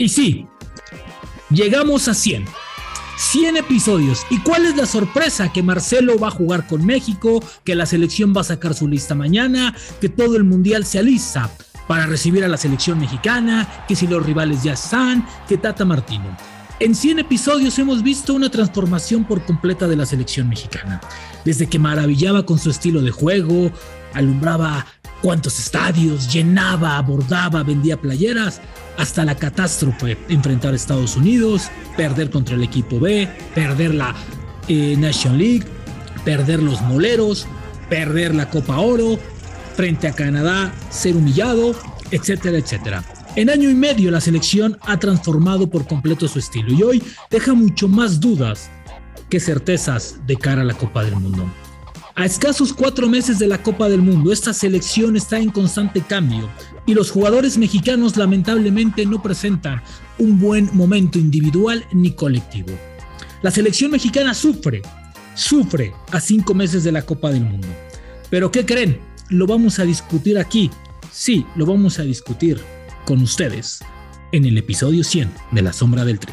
Y sí, llegamos a 100. 100 episodios. ¿Y cuál es la sorpresa? Que Marcelo va a jugar con México, que la selección va a sacar su lista mañana, que todo el mundial se alista para recibir a la selección mexicana, que si los rivales ya están, que Tata Martino. En 100 episodios hemos visto una transformación por completa de la selección mexicana. Desde que maravillaba con su estilo de juego, alumbraba cuántos estadios, llenaba, abordaba, vendía playeras, hasta la catástrofe, enfrentar a Estados Unidos, perder contra el equipo B, perder la eh, National League, perder los moleros, perder la Copa Oro, frente a Canadá, ser humillado, etcétera, etcétera. En año y medio la selección ha transformado por completo su estilo y hoy deja mucho más dudas que certezas de cara a la Copa del Mundo. A escasos cuatro meses de la Copa del Mundo, esta selección está en constante cambio y los jugadores mexicanos lamentablemente no presentan un buen momento individual ni colectivo. La selección mexicana sufre, sufre a cinco meses de la Copa del Mundo. Pero ¿qué creen? Lo vamos a discutir aquí. Sí, lo vamos a discutir con ustedes en el episodio 100 de La Sombra del Tri.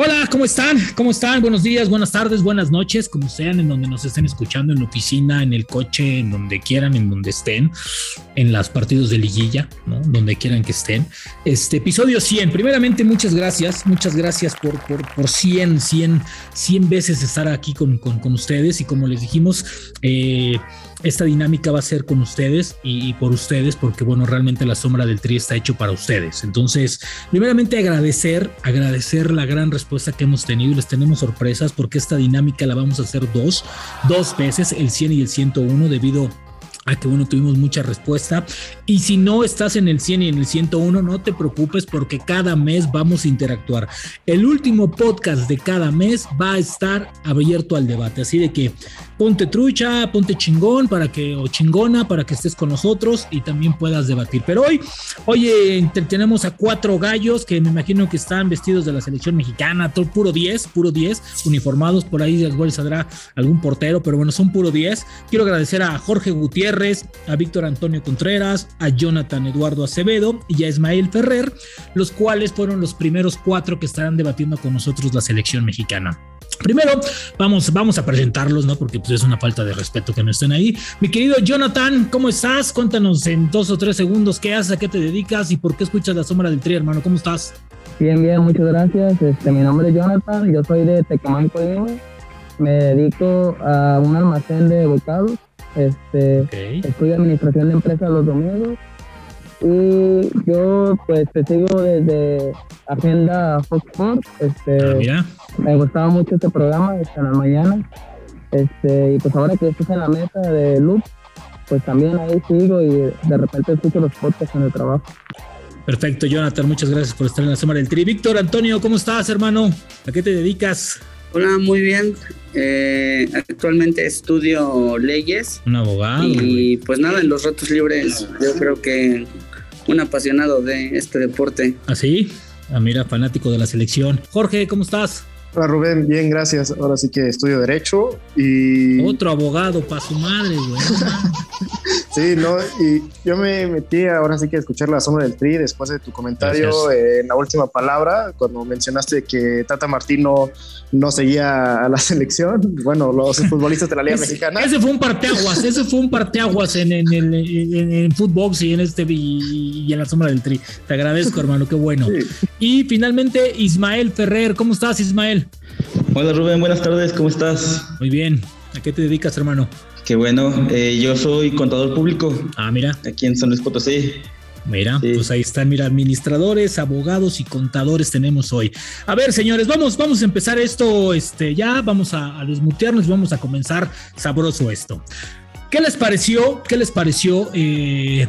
Hola, ¿cómo están? ¿Cómo están? Buenos días, buenas tardes, buenas noches, como sean, en donde nos estén escuchando, en la oficina, en el coche, en donde quieran, en donde estén, en los partidos de liguilla, ¿no? Donde quieran que estén. Este episodio 100. Primeramente, muchas gracias, muchas gracias por, por, por 100, 100, 100 veces estar aquí con, con, con ustedes y como les dijimos, eh, esta dinámica va a ser con ustedes y, por ustedes, porque bueno, realmente la sombra del tri está hecho para ustedes. Entonces, primeramente agradecer, agradecer la gran respuesta que hemos tenido y les tenemos sorpresas porque esta dinámica la vamos a hacer dos, dos veces, el 100 y el 101, debido a que bueno, tuvimos mucha respuesta. Y si no estás en el 100 y en el 101, no te preocupes porque cada mes vamos a interactuar. El último podcast de cada mes va a estar abierto al debate. Así de que ponte trucha, ponte chingón para que, o chingona para que estés con nosotros y también puedas debatir. Pero hoy, oye, tenemos a cuatro gallos que me imagino que están vestidos de la selección mexicana, todo puro 10, puro 10, uniformados. Por ahí igual saldrá algún portero, pero bueno, son puro 10. Quiero agradecer a Jorge Gutiérrez a Víctor Antonio Contreras, a Jonathan Eduardo Acevedo y a Ismael Ferrer, los cuales fueron los primeros cuatro que estarán debatiendo con nosotros la selección mexicana. Primero, vamos, vamos a presentarlos, ¿no? Porque pues, es una falta de respeto que no estén ahí. Mi querido Jonathan, ¿cómo estás? Cuéntanos en dos o tres segundos qué haces, a qué te dedicas y por qué escuchas la sombra del tri, hermano. ¿Cómo estás? Bien, bien, muchas gracias. Este, mi nombre es Jonathan, yo soy de Tecamán, Me dedico a un almacén de bocados este, Estudio administración de empresas los domingos. Y yo pues te sigo desde Agenda Fox Sports. Este, ah, Me gustaba mucho este programa, en la mañana. Este, y pues ahora que estás en la mesa de Loop, pues también ahí sigo y de repente escucho los podcasts en el trabajo. Perfecto, Jonathan, muchas gracias por estar en la semana del Tri. Víctor, Antonio, ¿cómo estás, hermano? ¿A qué te dedicas? Hola, muy bien. Eh, actualmente estudio leyes. Un abogado. Y pues nada, en los ratos libres yo creo que un apasionado de este deporte. ¿Ah, sí? Ah, mira, fanático de la selección. Jorge, ¿cómo estás? Hola Rubén, bien, gracias. Ahora sí que estudio Derecho y... Otro abogado para su madre, güey. sí, no, y yo me metí ahora sí que a escuchar la sombra del Tri después de tu comentario en la última palabra, cuando mencionaste que Tata Martino no seguía a la selección, bueno, los futbolistas de la Liga Mexicana. Ese fue un parteaguas, ese fue un parteaguas en, en, en, en, en Footbox y en este y, en la sombra del Tri. Te agradezco, hermano, qué bueno. Y finalmente, Ismael Ferrer, ¿cómo estás, Ismael? Hola Rubén, buenas tardes, ¿cómo estás? Muy bien. ¿A qué te dedicas, hermano? Qué bueno, eh, yo soy contador público. Ah, mira. Aquí en San Luis Potosí. Mira, pues ahí están, mira, administradores, abogados y contadores tenemos hoy. A ver, señores, vamos, vamos a empezar esto, este, ya vamos a, desmutearnos y vamos a comenzar sabroso esto. ¿Qué les pareció? ¿Qué les pareció eh,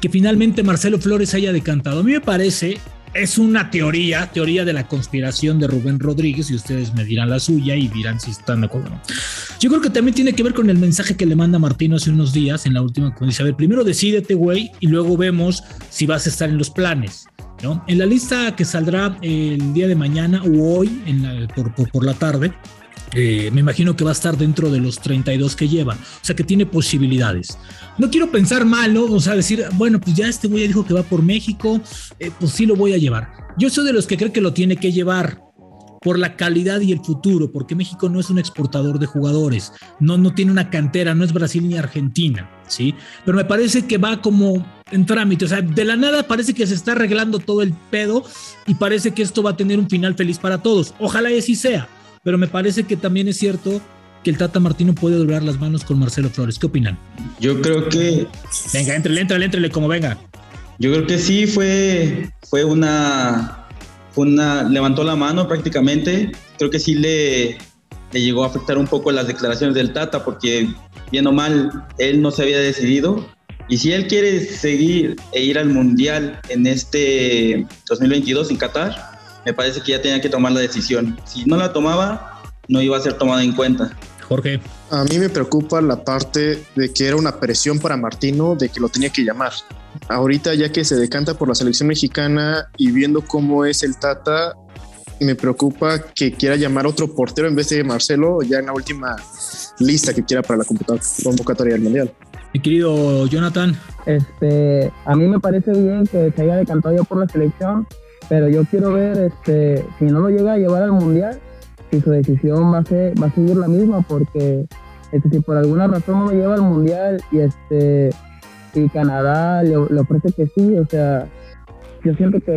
que finalmente Marcelo Flores haya decantado? A mí me parece es una teoría, teoría de la conspiración de Rubén Rodríguez, y ustedes me dirán la suya y dirán si están de acuerdo o no. Yo creo que también tiene que ver con el mensaje que le manda Martino hace unos días en la última, cuando dice, a ver, primero decídete, güey, y luego vemos si vas a estar en los planes. ¿no? En la lista que saldrá el día de mañana o hoy, en por, por, por la tarde, Eh, me imagino que va a estar dentro de los 32 que lleva, o sea que tiene posibilidades. No quiero pensar mal, ¿no? O sea, decir, bueno, pues ya este güey dijo que va por México, eh, pues sí lo voy a llevar. Yo soy de los que cree que lo tiene que llevar por la calidad y el futuro, porque México no es un exportador de jugadores, no, no tiene una cantera, no es Brasil ni Argentina, ¿sí? Pero me parece que va como en trámite, o sea, de la nada parece que se está arreglando todo el pedo y parece que esto va a tener un final feliz para todos. Ojalá y así sea, pero me parece que también es cierto que el Tata Martino puede doblar las manos con Marcelo Flores. ¿Qué opinan? Yo creo que... Venga, entrele, entrele, entrele, como venga. Yo creo que sí fue, fue una una, levantó la mano prácticamente. Creo que sí le, le llegó a afectar un poco las declaraciones del Tata, porque bien o mal, él no se había decidido. Y si él quiere seguir e ir al Mundial en este 2022 en Qatar, me parece que ya tenía que tomar la decisión. Si no la tomaba, no iba a ser tomada en cuenta. Jorge. A mí me preocupa la parte de que era una presión para Martino de que lo tenía que llamar. Ahorita ya que se decanta por la selección mexicana y viendo cómo es el Tata, me preocupa que quiera llamar a otro portero en vez de Marcelo ya en la última lista que quiera para la convocatoria del Mundial. Mi querido Jonathan. Este, a mí me parece bien que se haya decantado ya por la selección, pero yo quiero ver este, si no lo llega a llevar al Mundial, si su decisión va a, ser, va a seguir la misma, porque este, si por alguna razón no lo lleva al mundial y este y Canadá le, ofrece que sí, o sea, yo siento que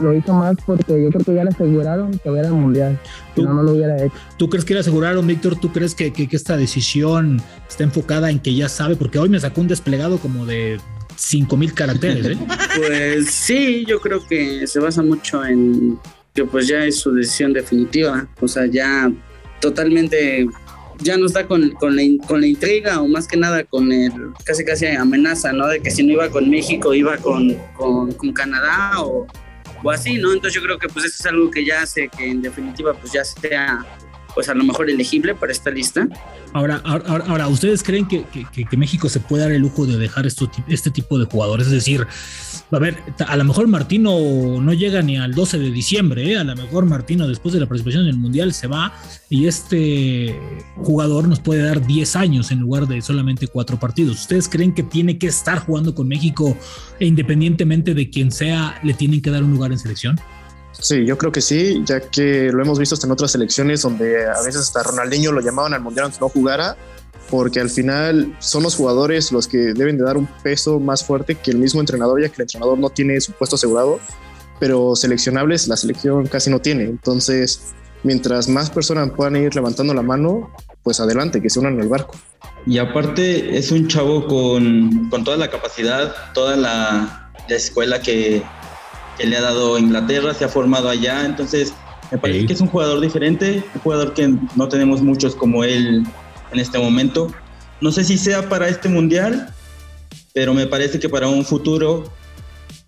lo hizo más porque yo creo que ya le aseguraron que hubiera el mundial, si no, no lo hubiera hecho. ¿Tú crees que le aseguraron, Víctor? ¿Tú crees que, que, esta decisión está enfocada en que ya sabe? Porque hoy me sacó un desplegado como de 5000 caracteres, ¿eh? Pues sí, yo creo que se basa mucho en que pues ya es su decisión definitiva, o sea, ya totalmente ya no está con, con, la, con la intriga o más que nada con el casi casi amenaza, ¿no? De que si no iba con México iba con, con, con Canadá o, o, así, ¿no? Entonces yo creo que pues eso es algo que ya hace que en definitiva pues ya sea pues a lo mejor elegible para esta lista. Ahora, ahora, ahora ¿ustedes creen que, México se puede dar el lujo de dejar este tipo de jugadores? Es decir, a ver, a lo mejor Martino no llega ni al 12 de diciembre, ¿eh? a lo mejor Martino después de la participación en el Mundial se va y este jugador nos puede dar 10 años en lugar de solamente cuatro partidos. ¿Ustedes creen que tiene que estar jugando con México e independientemente de quién sea, le tienen que dar un lugar en selección? Sí, yo creo que sí, ya que lo hemos visto hasta en otras selecciones donde a veces hasta Ronaldinho lo llamaban al Mundial aunque no jugara, porque al final son los jugadores los que deben de dar un peso más fuerte que el mismo entrenador, ya que el entrenador no tiene su puesto asegurado, pero seleccionables la selección casi no tiene. Entonces, mientras más personas puedan ir levantando la mano, pues adelante, que se unan al barco. Y aparte es un chavo con, con toda la capacidad, toda la, la escuela que, que le ha dado Inglaterra, se ha formado allá, entonces me parece que es un jugador diferente, un jugador que no tenemos muchos como él en este momento. No sé si sea para este mundial, pero me parece que para un futuro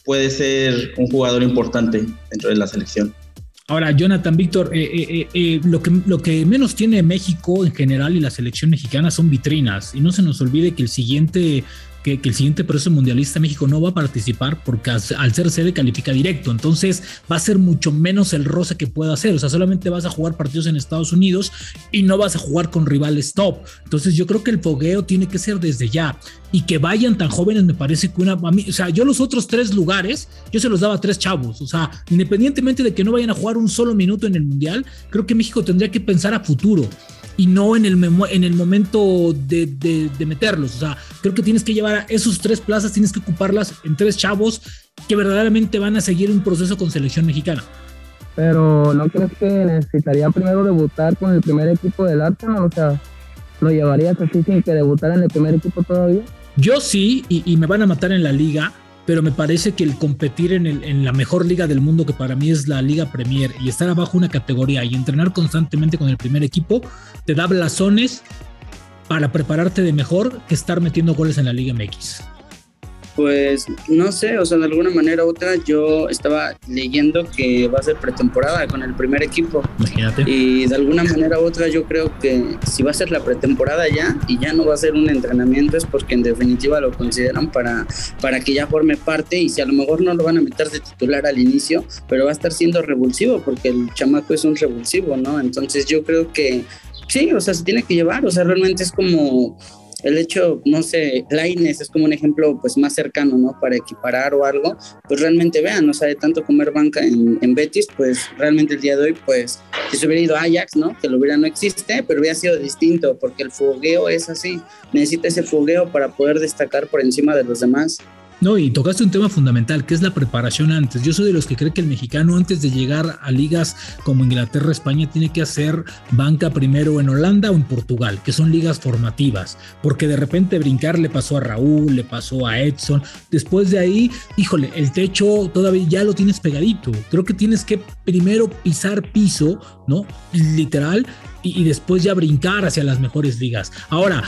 puede ser un jugador importante dentro de la selección. Ahora, Jonathan, Víctor, eh, eh, eh, lo, que, lo que menos tiene México en general y la selección mexicana son vitrinas. Y no se nos olvide que el siguiente que, el siguiente proceso mundialista México no va a participar porque al ser sede califica directo. Entonces va a ser mucho menos el roce que pueda hacer. O sea, solamente vas a jugar partidos en Estados Unidos y no vas a jugar con rivales top. Entonces yo creo que el fogueo tiene que ser desde ya. Y que vayan tan jóvenes me parece que una... o sea, yo los otros tres lugares, yo se los daba a tres chavos. O sea, independientemente de que no vayan a jugar un solo minuto en el Mundial, creo que México tendría que pensar a futuro y no en el, en el momento de, de, meterlos. O sea, creo que tienes que llevar a esos tres plazas, tienes que ocuparlas en tres chavos que verdaderamente van a seguir un proceso con selección mexicana. Pero ¿no crees que necesitaría primero debutar con el primer equipo del Arsenal? O sea, ¿lo llevarías así sin que debutara en el primer equipo todavía? Yo sí, y, y me van a matar en la liga, pero me parece que el competir en, el, la mejor liga del mundo, que para mí es la Liga Premier, y estar abajo una categoría y entrenar constantemente con el primer equipo, te da blasones para prepararte de mejor que estar metiendo goles en la Liga MX. Pues no sé, o sea, de alguna manera u otra yo estaba leyendo que va a ser pretemporada con el primer equipo. Imagínate. Y de alguna manera u otra yo creo que si va a ser la pretemporada ya y ya no va a ser un entrenamiento es porque en definitiva lo consideran para, para que ya forme parte y si a lo mejor no lo van a meter de titular al inicio, pero va a estar siendo revulsivo porque el chamaco es un revulsivo, ¿no? Entonces yo creo que Sí, o sea, se tiene que llevar, o sea, realmente es como el hecho, no sé, Laines es como un ejemplo pues más cercano, ¿no? Para equiparar o algo, pues realmente vean, o sea, tanto comer banca en, en Betis, pues realmente el día de hoy, pues si se hubiera ido Ajax, ¿no? Que lo hubiera no existe, pero hubiera sido distinto, porque el fogueo es así, necesita ese fogueo para poder destacar por encima de los demás. No, y tocaste un tema fundamental, que es la preparación antes. Yo soy de los que cree que el mexicano antes de llegar a ligas como Inglaterra, España, tiene que hacer banca primero en Holanda o en Portugal, que son ligas formativas, porque de repente brincar le pasó a Raúl, le pasó a Edson. Después de ahí, híjole, el techo todavía ya lo tienes pegadito. Creo que tienes que primero pisar piso, ¿no? Literal, y, después ya brincar hacia las mejores ligas. Ahora,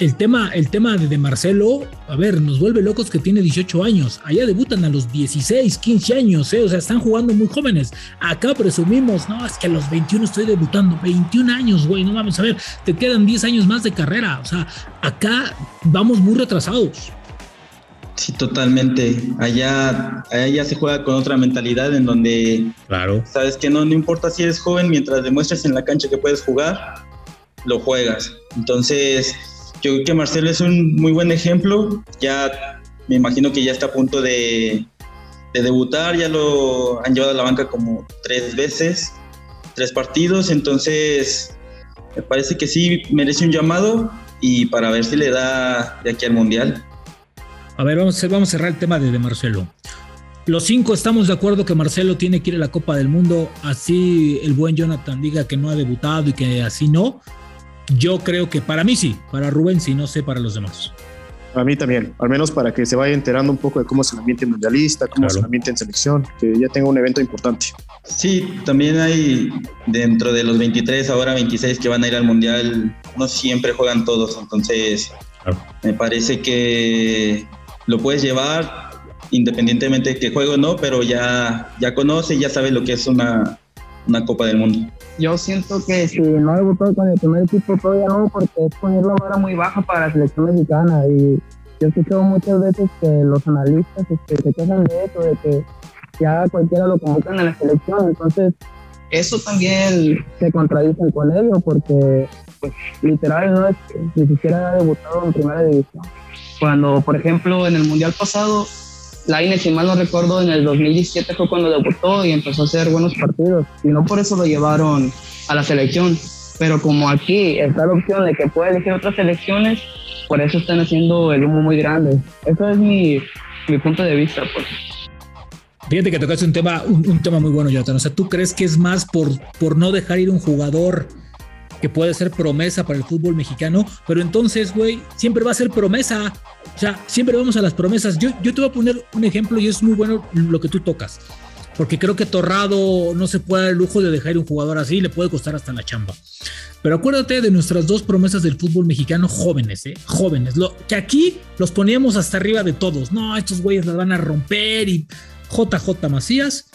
el tema, el tema de, Marcelo, a ver, nos vuelve locos que tiene 18 años. Allá debutan a los 16, 15 años, ¿eh? o sea, están jugando muy jóvenes. Acá presumimos, no, es que a los 21 estoy debutando. 21 años, güey, no vamos a ver, te quedan 10 años más de carrera. O sea, acá vamos muy retrasados. Sí, totalmente. Allá, allá se juega con otra mentalidad en donde claro. sabes que no, no importa si eres joven, mientras demuestres en la cancha que puedes jugar, lo juegas. Entonces, yo creo que Marcelo es un muy buen ejemplo. Ya me imagino que ya está a punto de, debutar. Ya lo han llevado a la banca como tres veces, tres partidos. Entonces, me parece que sí merece un llamado y para ver si le da de aquí al Mundial. A ver, vamos, vamos a cerrar el tema de, Marcelo. Los cinco estamos de acuerdo que Marcelo tiene que ir a la Copa del Mundo, así el buen Jonathan diga que no ha debutado y que así no. Yo creo que para mí sí, para Rubén sí, no sé para los demás. A mí también, al menos para que se vaya enterando un poco de cómo es el ambiente mundialista, cómo es el ambiente en selección, que ya tenga un evento importante. Sí, también hay dentro de los 23, ahora 26 que van a ir al mundial, no siempre juegan todos, entonces me parece que lo puedes llevar independientemente de que juegue o no, pero ya, ya conoce, ya sabe lo que es una, una Copa del Mundo yo siento que si no debutó con el primer equipo todavía no, porque es poner la vara muy baja para la selección mexicana. Y yo he escuchado muchas veces que los analistas este, se quejan de eso, de que ya cualquiera lo convocan a la selección. Entonces, eso también se contradice con ello, porque pues, literal no es ni siquiera ha debutado en primera división. Cuando, por ejemplo, en el Mundial pasado Laine, si mal no recuerdo, en el 2017 fue cuando debutó y empezó a hacer buenos partidos. Y no por eso lo llevaron a la selección. Pero como aquí está la opción de que puede elegir otras selecciones, por eso están haciendo el humo muy grande. Eso es mi, mi punto de vista. Pues. Fíjate que tocaste un tema, un, tema muy bueno, Jonathan. O sea, ¿tú crees que es más por, por no dejar ir un jugador que puede ser promesa para el fútbol mexicano? Pero entonces, güey, siempre va a ser promesa. O sea, siempre vamos a las promesas. Yo, yo te voy a poner un ejemplo y es muy bueno lo que tú tocas. Porque creo que Torrado no se puede dar el lujo de dejar un jugador así, le puede costar hasta la chamba. Pero acuérdate de nuestras dos promesas del fútbol mexicano jóvenes, ¿eh? Jóvenes. Lo, que aquí los poníamos hasta arriba de todos. No, estos güeyes las van a romper y JJ Macías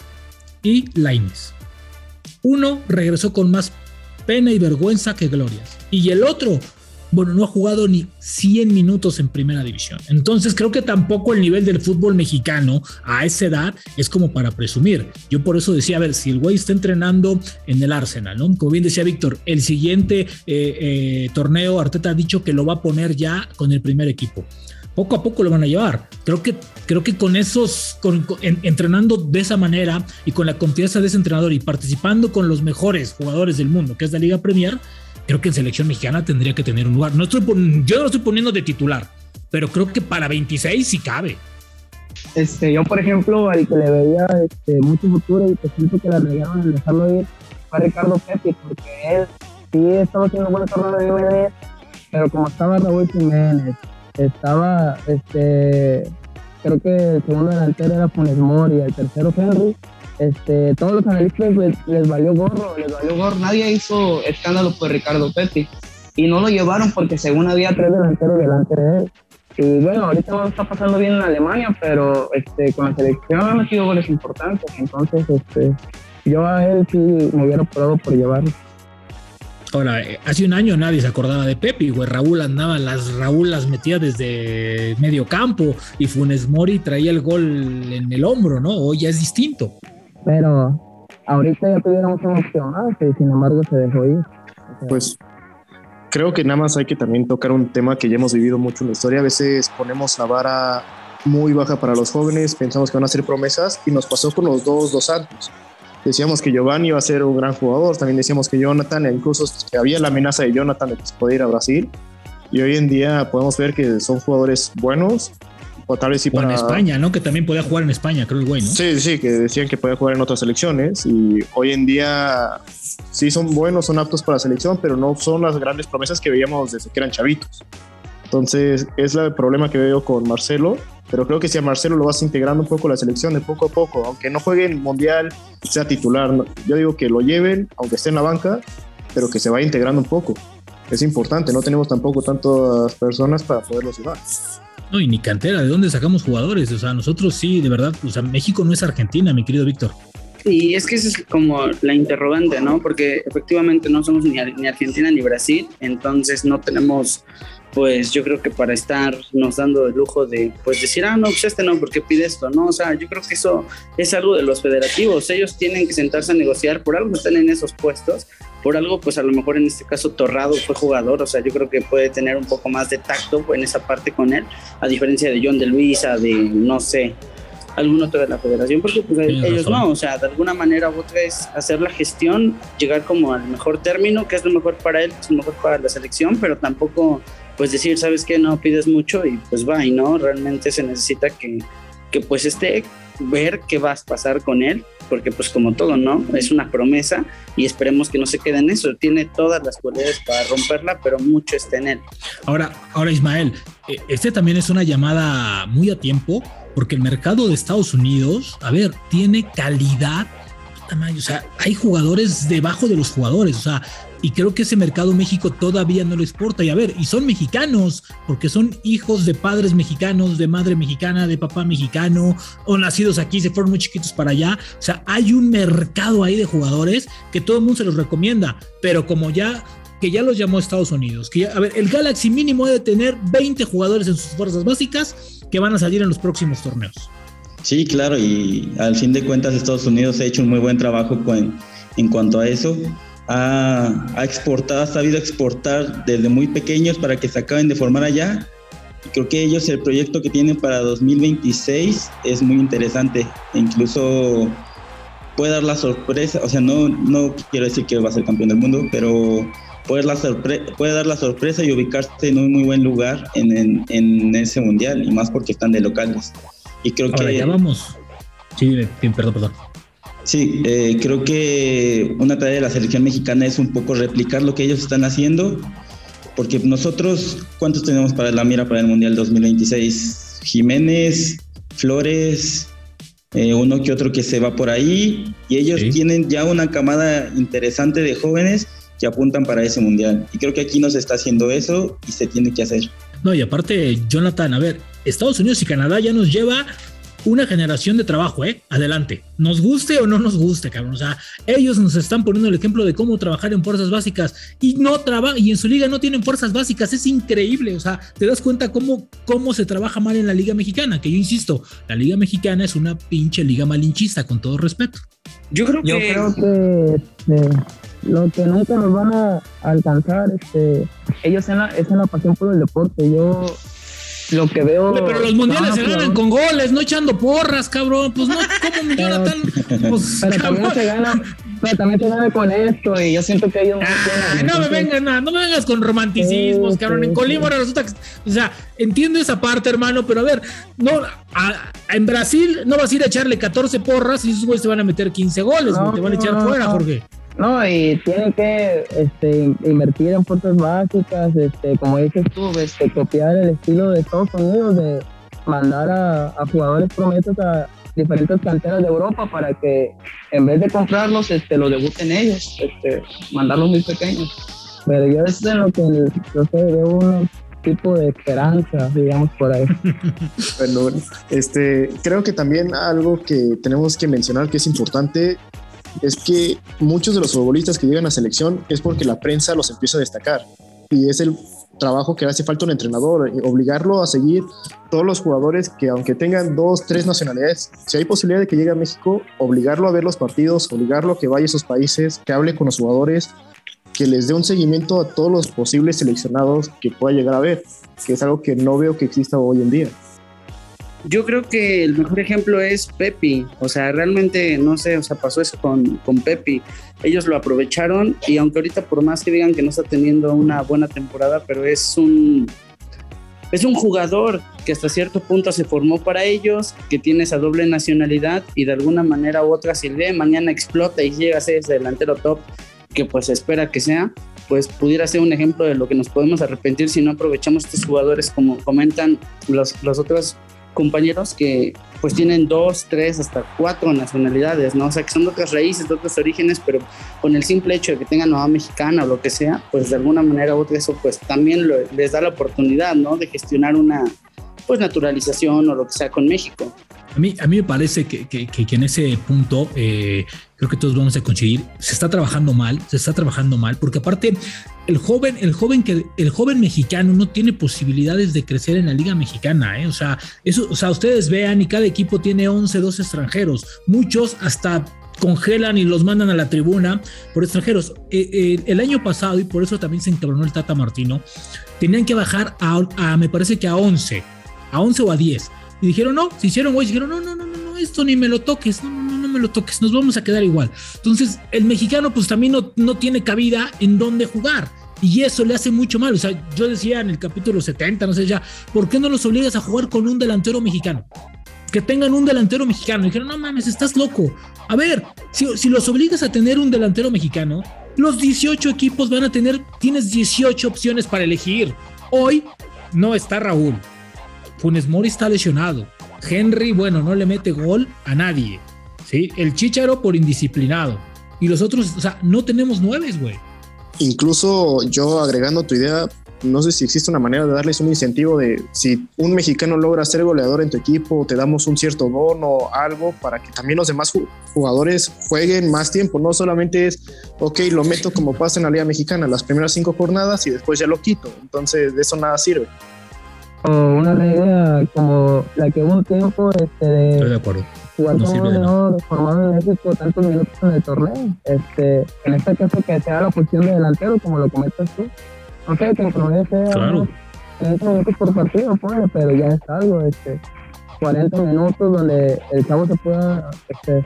y Laines. Uno regresó con más pena y vergüenza que glorias. Y el otro bueno, no ha jugado ni 100 minutos en primera división. Entonces creo que tampoco el nivel del fútbol mexicano a esa edad es como para presumir. Yo por eso decía, a ver, si el güey está entrenando en el Arsenal, ¿no? Como bien decía Víctor, el siguiente eh, eh, torneo Arteta ha dicho que lo va a poner ya con el primer equipo. Poco a poco lo van a llevar. Creo que, creo que con esos, entrenando de esa manera y con la confianza de ese entrenador y participando con los mejores jugadores del mundo, que es la Liga Premier, creo que en selección mexicana tendría que tener un lugar. No estoy, yo no lo estoy poniendo de titular, pero creo que para 26 sí cabe. Este, yo, por ejemplo, al que le veía este, mucho futuro y que siento que la regaron en dejarlo ir fue Ricardo Pepe, porque él sí estaba haciendo buenos torneo de pero como estaba Raúl Jiménez, estaba, este, creo que el segundo delantero era Funes Mori, el tercero Henry, este, todos los analistas les, valió gorro, les valió gorro. Nadie hizo escándalo por Ricardo Pepi. Y no lo llevaron porque según había tres delanteros delante de él. Y bueno, ahorita no está pasando bien en Alemania, pero este, con la selección ha metido goles importantes. Entonces, este, yo a él sí me hubiera probado por llevarlo. Ahora, hace un año nadie se acordaba de Pepe, güey. Raúl andaba, las Raúl las metía desde medio campo y Funes Mori traía el gol en el hombro, ¿no? Hoy ya es distinto. Pero ahorita ya tuviéramos una opción, ¿no? que sin embargo se dejó ir. pues creo que nada más hay que también tocar un tema que ya hemos vivido mucho en la historia. A veces ponemos la vara muy baja para los jóvenes, pensamos que van a ser promesas y nos pasó con los dos dos santos. Decíamos que Giovanni iba a ser un gran jugador, también decíamos que Jonathan, incluso que había la amenaza de Jonathan de podía ir a Brasil. Y hoy en día podemos ver que son jugadores buenos, o tal vez sí para... en España, ¿no? Que también podía jugar en España, creo el güey, ¿no? Sí, sí, que decían que podía jugar en otras selecciones y hoy en día sí son buenos, son aptos para la selección, pero no son las grandes promesas que veíamos desde que eran chavitos. Entonces, es el problema que veo con Marcelo, pero creo que si a Marcelo lo vas integrando un poco la selección de poco a poco, aunque no juegue en mundial, sea titular, yo digo que lo lleven, aunque esté en la banca, pero que se vaya integrando un poco. Es importante, no tenemos tampoco tantas personas para poderlos llevar. No, y ni cantera, ¿de dónde sacamos jugadores? O sea, nosotros sí, de verdad, o sea, México no es Argentina, mi querido Víctor. Y es que esa es como la interrogante, ¿no? Porque efectivamente no somos ni, Argentina ni Brasil, entonces no tenemos, pues yo creo que para estar nos dando el lujo de, pues decir, ah, no, pues este no, ¿por qué pide esto? No, o sea, yo creo que eso es algo de los federativos, ellos tienen que sentarse a negociar, por algo están en esos puestos, por algo, pues a lo mejor en este caso Torrado fue jugador, o sea, yo creo que puede tener un poco más de tacto en esa parte con él, a diferencia de John de Luisa, de, no sé, algún otro de la federación, porque pues, ellos no, o sea, de alguna manera u otra es hacer la gestión, llegar como al mejor término, que es lo mejor para él, que es lo mejor para la selección, pero tampoco pues decir, sabes que no pides mucho y pues va, y no, realmente se necesita que, que pues esté ver qué va a pasar con él, porque pues como todo, ¿no? Es una promesa y esperemos que no se quede en eso. Tiene todas las cualidades para romperla, pero mucho está en él. Ahora, ahora Ismael, eh, este también es una llamada muy a tiempo porque el mercado de Estados Unidos, a ver, tiene calidad. O sea, hay jugadores debajo de los jugadores. O sea, y creo que ese mercado México todavía no lo exporta. Y a ver, y son mexicanos, porque son hijos de padres mexicanos, de madre mexicana, de papá mexicano, o nacidos aquí, se fueron muy chiquitos para allá. O sea, hay un mercado ahí de jugadores que todo el mundo se los recomienda, pero como ya que ya los llamó Estados Unidos, que a ver, el Galaxy mínimo debe tener 20 jugadores en sus fuerzas básicas que van a salir en los próximos torneos. Sí, claro, y al fin de cuentas Estados Unidos ha hecho un muy buen trabajo con, en cuanto a eso. Ha, ha, exportado, ha sabido exportar desde muy pequeños para que se acaben de formar allá. Creo que ellos el proyecto que tienen para 2026 es muy interesante. E incluso puede dar la sorpresa, o sea, no, no quiero decir que va a ser campeón del mundo, pero puede, la puede dar la sorpresa y ubicarse en un muy buen lugar en, en, ese mundial, y más porque están de locales. Y creo Ahora, que. Ya vamos. Sí, perdón, perdón. Sí, eh, creo que una tarea de la selección mexicana es un poco replicar lo que ellos están haciendo, porque nosotros, ¿cuántos tenemos para la mira para el Mundial 2026? Jiménez, Flores, eh, uno que otro que se va por ahí, y ellos tienen ya una camada interesante de jóvenes que apuntan para ese mundial. Y creo que aquí no se está haciendo eso y se tiene que hacer. No, y aparte, Jonathan, a ver, Estados Unidos y Canadá ya nos lleva una generación de trabajo, ¿eh? Adelante. Nos guste o no nos guste, cabrón. O sea, ellos nos están poniendo el ejemplo de cómo trabajar en fuerzas básicas y no trabaja y en su liga no tienen fuerzas básicas. Es increíble. O sea, te das cuenta cómo, cómo se trabaja mal en la liga mexicana. Que yo insisto, la liga mexicana es una pinche liga malinchista, con todo respeto. Yo creo que. Yo creo que este, lo que nunca nos van a alcanzar, este, ellos en la, es en la pasión por el deporte. Yo lo que veo. pero los mundiales se ganan con goles, no echando porras, cabrón. Pues no, ¿cómo mi Jonathan? Pues, pero también se gana, pero también se gana con esto, y yo siento que ellos no No me vengas, no, no me vengas con romanticismos, cabrón. en Colima resulta que. O sea, entiendo esa parte, hermano, pero a ver, no, en Brasil no vas a ir a echarle 14 porras y esos güeyes te van a meter 15 goles, te van a echar fuera, Jorge. No, y tienen que este, invertir en fuerzas básicas, este, como dices tú, este, copiar el estilo de Estados Unidos, de mandar a, jugadores prometos a diferentes canteras de Europa para que en vez de comprarlos, este, los debuten ellos, este, mandarlos muy pequeños. Pero yo es lo que yo sé, un tipo de esperanza, digamos, por ahí. este, creo que también algo que tenemos que mencionar que es importante es que muchos de los futbolistas que llegan a selección es porque la prensa los empieza a destacar y es el trabajo que hace falta un entrenador, eh, obligarlo a seguir todos los jugadores que aunque tengan dos, tres nacionalidades, si hay posibilidad de que llegue a México, obligarlo a ver los partidos, obligarlo a que vaya a esos países, que hable con los jugadores, que les dé un seguimiento a todos los posibles seleccionados que pueda llegar a ver, que es algo que no veo que exista hoy en día. Yo creo que el mejor ejemplo es Pepi, o sea, realmente, no sé, o sea, pasó eso con, con Pepi. Ellos lo aprovecharon y aunque ahorita por más que digan que no está teniendo una buena temporada, pero es un, es un jugador que hasta cierto punto se formó para ellos, que tiene esa doble nacionalidad y de alguna manera u otra, si de mañana explota y llega a ser ese delantero top, que pues espera que sea, pues pudiera ser un ejemplo de lo que nos podemos arrepentir si no aprovechamos estos jugadores como comentan los, los otros compañeros que pues tienen dos, tres, hasta cuatro nacionalidades, ¿no? O sea, que son de otras raíces, de otros orígenes, pero con el simple hecho de que tengan mamá mexicana o lo que sea, pues de alguna manera u otra eso pues también les da la oportunidad, ¿no? De gestionar una pues naturalización o lo que sea con México. A mí, a mí me parece que, que, en ese punto eh, creo que todos vamos a conseguir. Se está trabajando mal, se está trabajando mal, porque aparte el joven, el joven que el joven mexicano no tiene posibilidades de crecer en la liga mexicana, ¿eh? o sea, eso, o sea, ustedes vean y cada equipo tiene 11, 12 extranjeros, muchos hasta congelan y los mandan a la tribuna por extranjeros. Eh, eh, el año pasado, y por eso también se encabronó el Tata Martino, tenían que bajar a, a, me parece que a 11, a 11 o a 10. Y dijeron, no, se hicieron güey, dijeron, no, no, no, no, esto ni me lo toques, no, no, no, me lo toques, nos vamos a quedar igual. Entonces, el mexicano pues también no, no tiene cabida en dónde jugar. Y eso le hace mucho mal. O sea, yo decía en el capítulo 70, no sé ya, ¿por qué no los obligas a jugar con un delantero mexicano? Que tengan un delantero mexicano. Y dijeron, no mames, estás loco. A ver, si, si los obligas a tener un delantero mexicano, los 18 equipos van a tener, tienes 18 opciones para elegir. Hoy no está Raúl, Funes Mori está lesionado. Henry, bueno, no le mete gol a nadie. ¿sí? El Chicharo por indisciplinado. Y los otros, o sea, no tenemos nueve, güey. Incluso yo agregando tu idea, no sé si existe una manera de darles un incentivo de si un mexicano logra ser goleador en tu equipo, te damos un cierto bono o algo para que también los demás jugadores jueguen más tiempo. No solamente es, ok, lo meto como pasa en la Liga Mexicana las primeras cinco jornadas y después ya lo quito. Entonces de eso nada sirve o una regla como la que hubo un tiempo este, de, Estoy de acuerdo. jugar como formado en México tantos minutos en el torneo. Este, en este caso que sea la posición de delantero, como lo comentas tú. No sé, que en promedio sea claro. 30 minutos por partido, pues, pero ya es algo, este, 40 minutos donde el chavo se pueda este,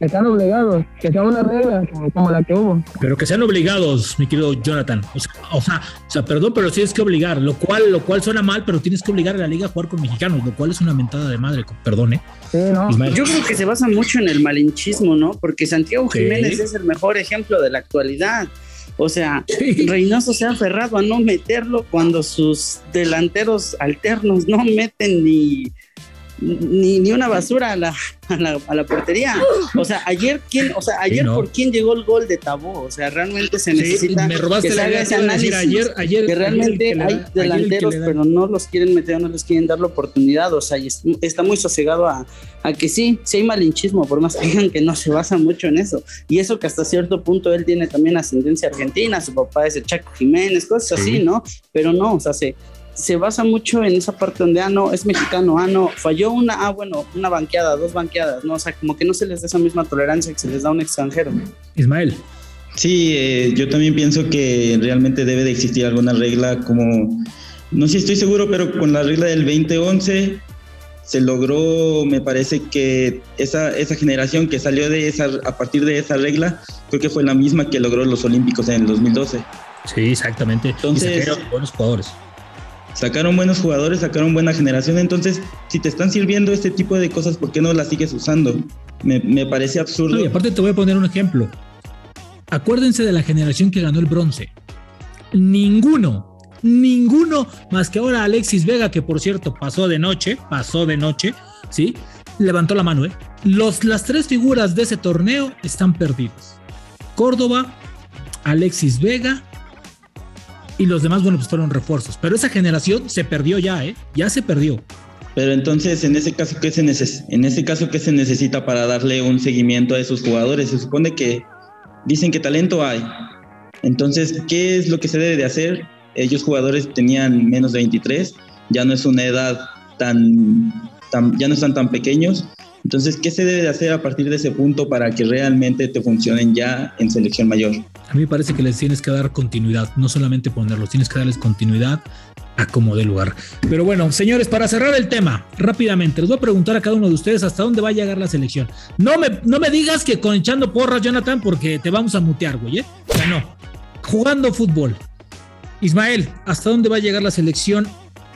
están obligados, que sea una regla como, la que hubo. Pero que sean obligados, mi querido Jonathan. O sea, o sea, o sea, perdón, pero tienes que obligar, lo cual, lo cual suena mal, pero tienes que obligar a la liga a jugar con mexicanos, lo cual es una mentada de madre, perdone. Sí, no. Yo creo que se basa mucho en el malinchismo, ¿no? Porque Santiago Jiménez es el mejor ejemplo de la actualidad. O sea, Reynoso se ha aferrado a no meterlo cuando sus delanteros alternos no meten ni ni, ni una basura a la, a la, a la, portería. O sea, ayer quién, o sea, ayer sí, no. por quién llegó el gol de Tabó. O sea, realmente se necesita sí, me robaste que la idea, ese análisis. Ayer, ayer, que realmente ayer hay da, delanteros, pero no los quieren meter, no les quieren dar la oportunidad. O sea, está muy sosegado a, a que sí, sí hay malinchismo, por más que digan que no se basa mucho en eso. Y eso que hasta cierto punto él tiene también ascendencia argentina, su papá es el Chaco Jiménez, cosas sí. así, ¿no? Pero no, o sea, se se basa mucho en esa parte donde, ah, no, es mexicano, ah, no, falló una, ah, bueno, una banqueada, dos banqueadas, ¿no? O sea, como que no se les da esa misma tolerancia que se les da a un extranjero. Ismael. Sí, eh, yo también pienso que realmente debe de existir alguna regla como, no sé si estoy seguro, pero con la regla del 2011 se logró, me parece que esa, esa generación que salió de esa, a partir de esa regla, creo que fue la misma que logró los Olímpicos en el 2012. Sí, exactamente. Entonces, y buenos jugadores sacaron buenos jugadores, sacaron buena generación, entonces si te están sirviendo este tipo de cosas, ¿por qué no las sigues usando? Me, me parece absurdo. Y aparte te voy a poner un ejemplo. Acuérdense de la generación que ganó el bronce. Ninguno, ninguno, más que ahora Alexis Vega, que por cierto pasó de noche, pasó de noche, ¿sí? Levantó la mano, ¿eh? Los, las tres figuras de ese torneo están perdidas. Córdoba, Alexis Vega y los demás, bueno, pues fueron refuerzos. Pero esa generación se perdió ya, ¿eh? Ya se perdió. Pero entonces, en ese caso, ¿qué se, neces en ese caso, ¿qué se necesita para darle un seguimiento a esos jugadores? Se supone que dicen que talento hay. Entonces, ¿qué es lo que se debe de hacer? Ellos jugadores tenían menos de 23, ya no es una edad tan, tan ya no están tan pequeños. Entonces, ¿qué se debe de hacer a partir de ese punto para que realmente te funcionen ya en selección mayor? A mí me parece que les tienes que dar continuidad, no solamente ponerlos, tienes que darles continuidad a como de lugar. Pero bueno, señores, para cerrar el tema, rápidamente, les voy a preguntar a cada uno de ustedes hasta dónde va a llegar la selección. No me, no me digas que con echando porras, Jonathan, porque te vamos a mutear, güey, ¿eh? O sea, no. Jugando fútbol. Ismael, ¿hasta dónde va a llegar la selección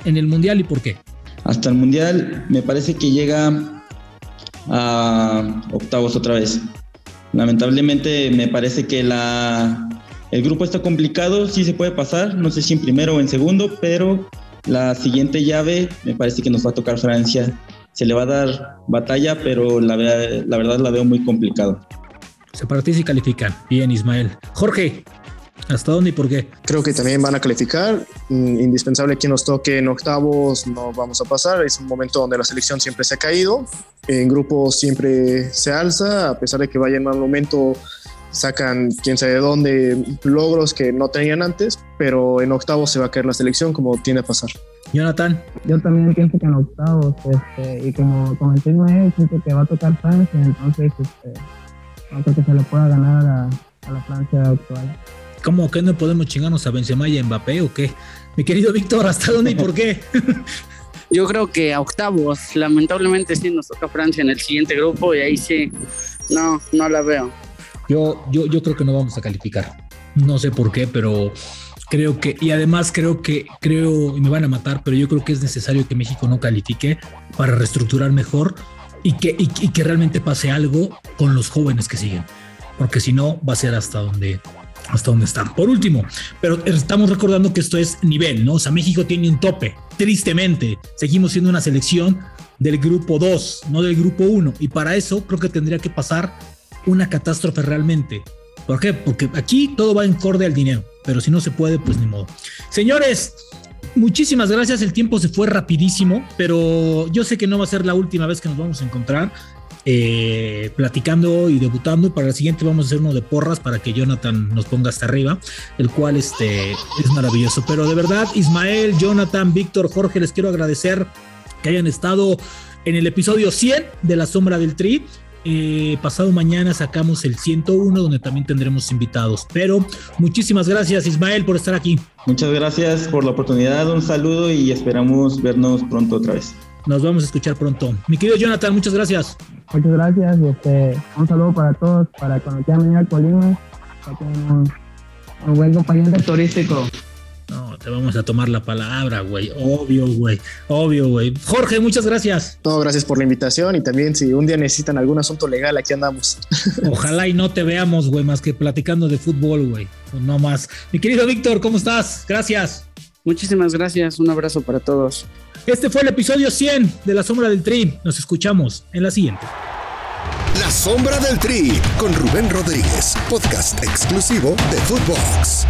en el Mundial y por qué? Hasta el Mundial me parece que llega a octavos otra vez. Lamentablemente me parece que la, el grupo está complicado, sí se puede pasar, no sé si en primero o en segundo, pero la siguiente llave me parece que nos va a tocar Francia. Se le va a dar batalla, pero la, la verdad la veo muy complicado. Se para ti califican. Bien, Ismael. Jorge, ¿Hasta dónde y por qué? Creo que también van a calificar. Mm, indispensable que nos toque en octavos, no vamos a pasar. Es un momento donde la selección siempre se ha caído. En grupos siempre se alza, a pesar de que vaya en mal momento, sacan quién sabe de dónde logros que no tenían antes, pero en octavos se va a caer la selección como tiene a pasar. Jonathan. Yo también pienso que en octavos, este, y como comenté, siento que va a tocar Francia, entonces este, no creo que se le pueda ganar a, a la Francia actual. ¿Cómo que no podemos chingarnos a Benzema y a Mbappé o qué? Mi querido Víctor, ¿hasta dónde y por qué? Yo creo que a octavos, lamentablemente sí nos toca Francia en el siguiente grupo y ahí sí, no, no la veo. Yo, yo, yo creo que no vamos a calificar. No sé por qué, pero creo que, y además creo que, creo, y me van a matar, pero yo creo que es necesario que México no califique para reestructurar mejor y que, y que realmente pase algo con los jóvenes que siguen. Porque si no, va a ser hasta donde, hasta donde están. Por último, pero estamos recordando que esto es nivel, ¿no? O sea, México tiene un tope. Tristemente, seguimos siendo una selección del grupo 2, no del grupo 1. Y para eso creo que tendría que pasar una catástrofe realmente. ¿Por qué? Porque aquí todo va en corde al dinero, pero si no se puede, pues ni modo. Señores, muchísimas gracias. El tiempo se fue rapidísimo, pero yo sé que no va a ser la última vez que nos vamos a encontrar. Eh, platicando y debutando. Para el siguiente vamos a hacer uno de porras para que Jonathan nos ponga hasta arriba, el cual este, es maravilloso. Pero de verdad, Ismael, Jonathan, Víctor, Jorge, les quiero agradecer que hayan estado en el episodio 100 de La Sombra del Tri. Eh, pasado mañana sacamos el 101 donde también tendremos invitados. Pero muchísimas gracias Ismael por estar aquí. Muchas gracias por la oportunidad, un saludo y esperamos vernos pronto otra vez. Nos vamos a escuchar pronto. Mi querido Jonathan, muchas gracias. Muchas gracias. Este, un saludo para todos, para cuando quieran venir a Colima. Un, un buen compañero turístico. No, te vamos a tomar la palabra, güey. Obvio, güey. Obvio, güey. Jorge, muchas gracias. No, gracias por la invitación y también si un día necesitan algún asunto legal, aquí andamos. Ojalá y no te veamos, güey, más que platicando de fútbol, güey. No más. Mi querido Víctor, ¿cómo estás? Gracias. Muchísimas gracias. Un abrazo para todos. Este fue el episodio 100 de La Sombra del Tri. Nos escuchamos en la siguiente. La Sombra del Tri con Rubén Rodríguez, podcast exclusivo de Footbox.